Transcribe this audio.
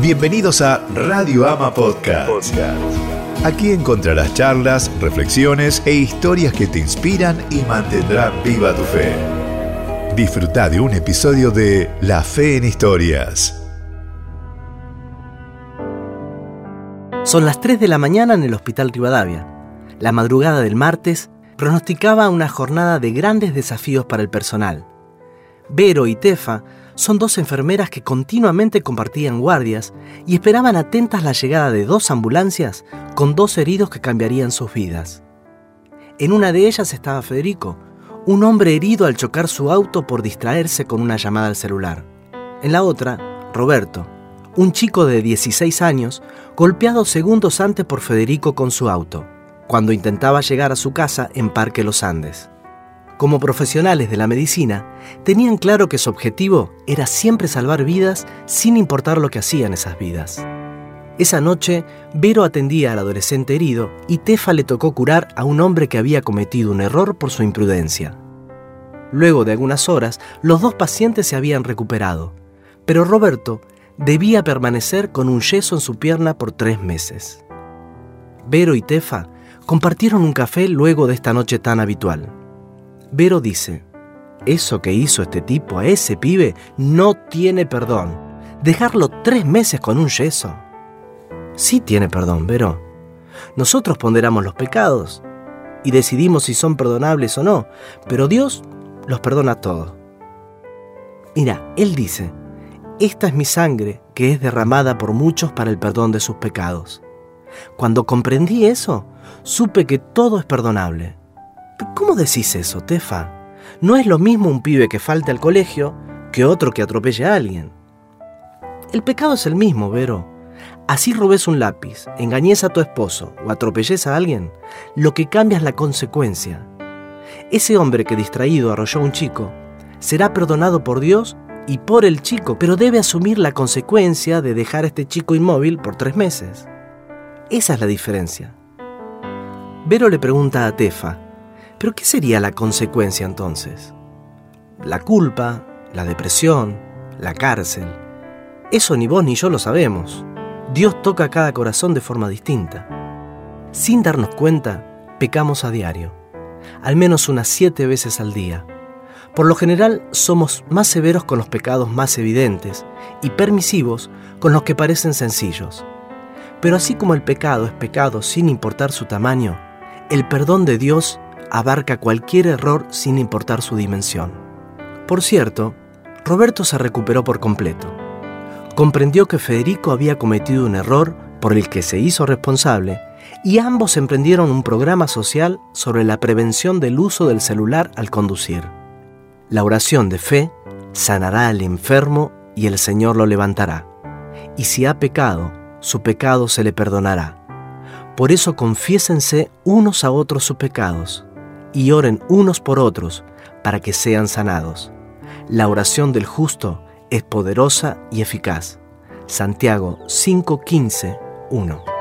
Bienvenidos a Radio Ama Podcast. Aquí encontrarás charlas, reflexiones e historias que te inspiran y mantendrán viva tu fe. Disfruta de un episodio de La Fe en Historias. Son las 3 de la mañana en el Hospital Rivadavia. La madrugada del martes pronosticaba una jornada de grandes desafíos para el personal. Vero y Tefa son dos enfermeras que continuamente compartían guardias y esperaban atentas la llegada de dos ambulancias con dos heridos que cambiarían sus vidas. En una de ellas estaba Federico, un hombre herido al chocar su auto por distraerse con una llamada al celular. En la otra, Roberto, un chico de 16 años, golpeado segundos antes por Federico con su auto, cuando intentaba llegar a su casa en Parque Los Andes como profesionales de la medicina, tenían claro que su objetivo era siempre salvar vidas sin importar lo que hacían esas vidas. Esa noche, Vero atendía al adolescente herido y Tefa le tocó curar a un hombre que había cometido un error por su imprudencia. Luego de algunas horas, los dos pacientes se habían recuperado, pero Roberto debía permanecer con un yeso en su pierna por tres meses. Vero y Tefa compartieron un café luego de esta noche tan habitual. Vero dice, eso que hizo este tipo a ese pibe no tiene perdón. Dejarlo tres meses con un yeso. Sí tiene perdón, Vero. Nosotros ponderamos los pecados y decidimos si son perdonables o no, pero Dios los perdona todos. Mira, Él dice, esta es mi sangre que es derramada por muchos para el perdón de sus pecados. Cuando comprendí eso, supe que todo es perdonable. ¿Cómo decís eso, Tefa? No es lo mismo un pibe que falte al colegio que otro que atropelle a alguien. El pecado es el mismo, Vero. Así robes un lápiz, engañes a tu esposo o atropelles a alguien, lo que cambia es la consecuencia. Ese hombre que distraído arrolló a un chico será perdonado por Dios y por el chico, pero debe asumir la consecuencia de dejar a este chico inmóvil por tres meses. Esa es la diferencia. Vero le pregunta a Tefa, pero ¿qué sería la consecuencia entonces? La culpa, la depresión, la cárcel. Eso ni vos ni yo lo sabemos. Dios toca cada corazón de forma distinta. Sin darnos cuenta, pecamos a diario, al menos unas siete veces al día. Por lo general somos más severos con los pecados más evidentes y permisivos con los que parecen sencillos. Pero así como el pecado es pecado sin importar su tamaño, el perdón de Dios abarca cualquier error sin importar su dimensión. Por cierto, Roberto se recuperó por completo. Comprendió que Federico había cometido un error por el que se hizo responsable y ambos emprendieron un programa social sobre la prevención del uso del celular al conducir. La oración de fe sanará al enfermo y el Señor lo levantará. Y si ha pecado, su pecado se le perdonará. Por eso confiésense unos a otros sus pecados y oren unos por otros para que sean sanados. La oración del justo es poderosa y eficaz. Santiago 5:15, 1.